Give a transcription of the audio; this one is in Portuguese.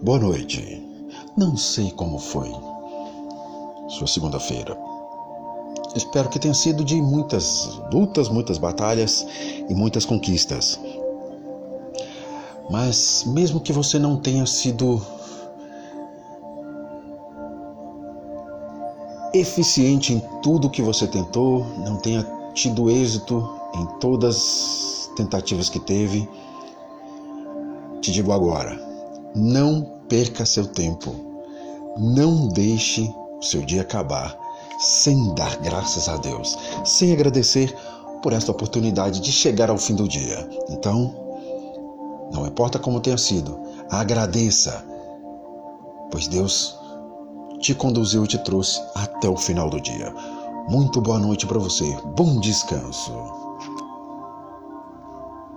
Boa noite. Não sei como foi sua segunda-feira. Espero que tenha sido de muitas lutas, muitas batalhas e muitas conquistas. Mas mesmo que você não tenha sido eficiente em tudo que você tentou, não tenha tido êxito em todas as tentativas que teve, te digo agora, não perca seu tempo. Não deixe seu dia acabar sem dar graças a Deus, sem agradecer por esta oportunidade de chegar ao fim do dia. Então, não importa como tenha sido, agradeça, pois Deus te conduziu e te trouxe até o final do dia. Muito boa noite para você, bom descanso.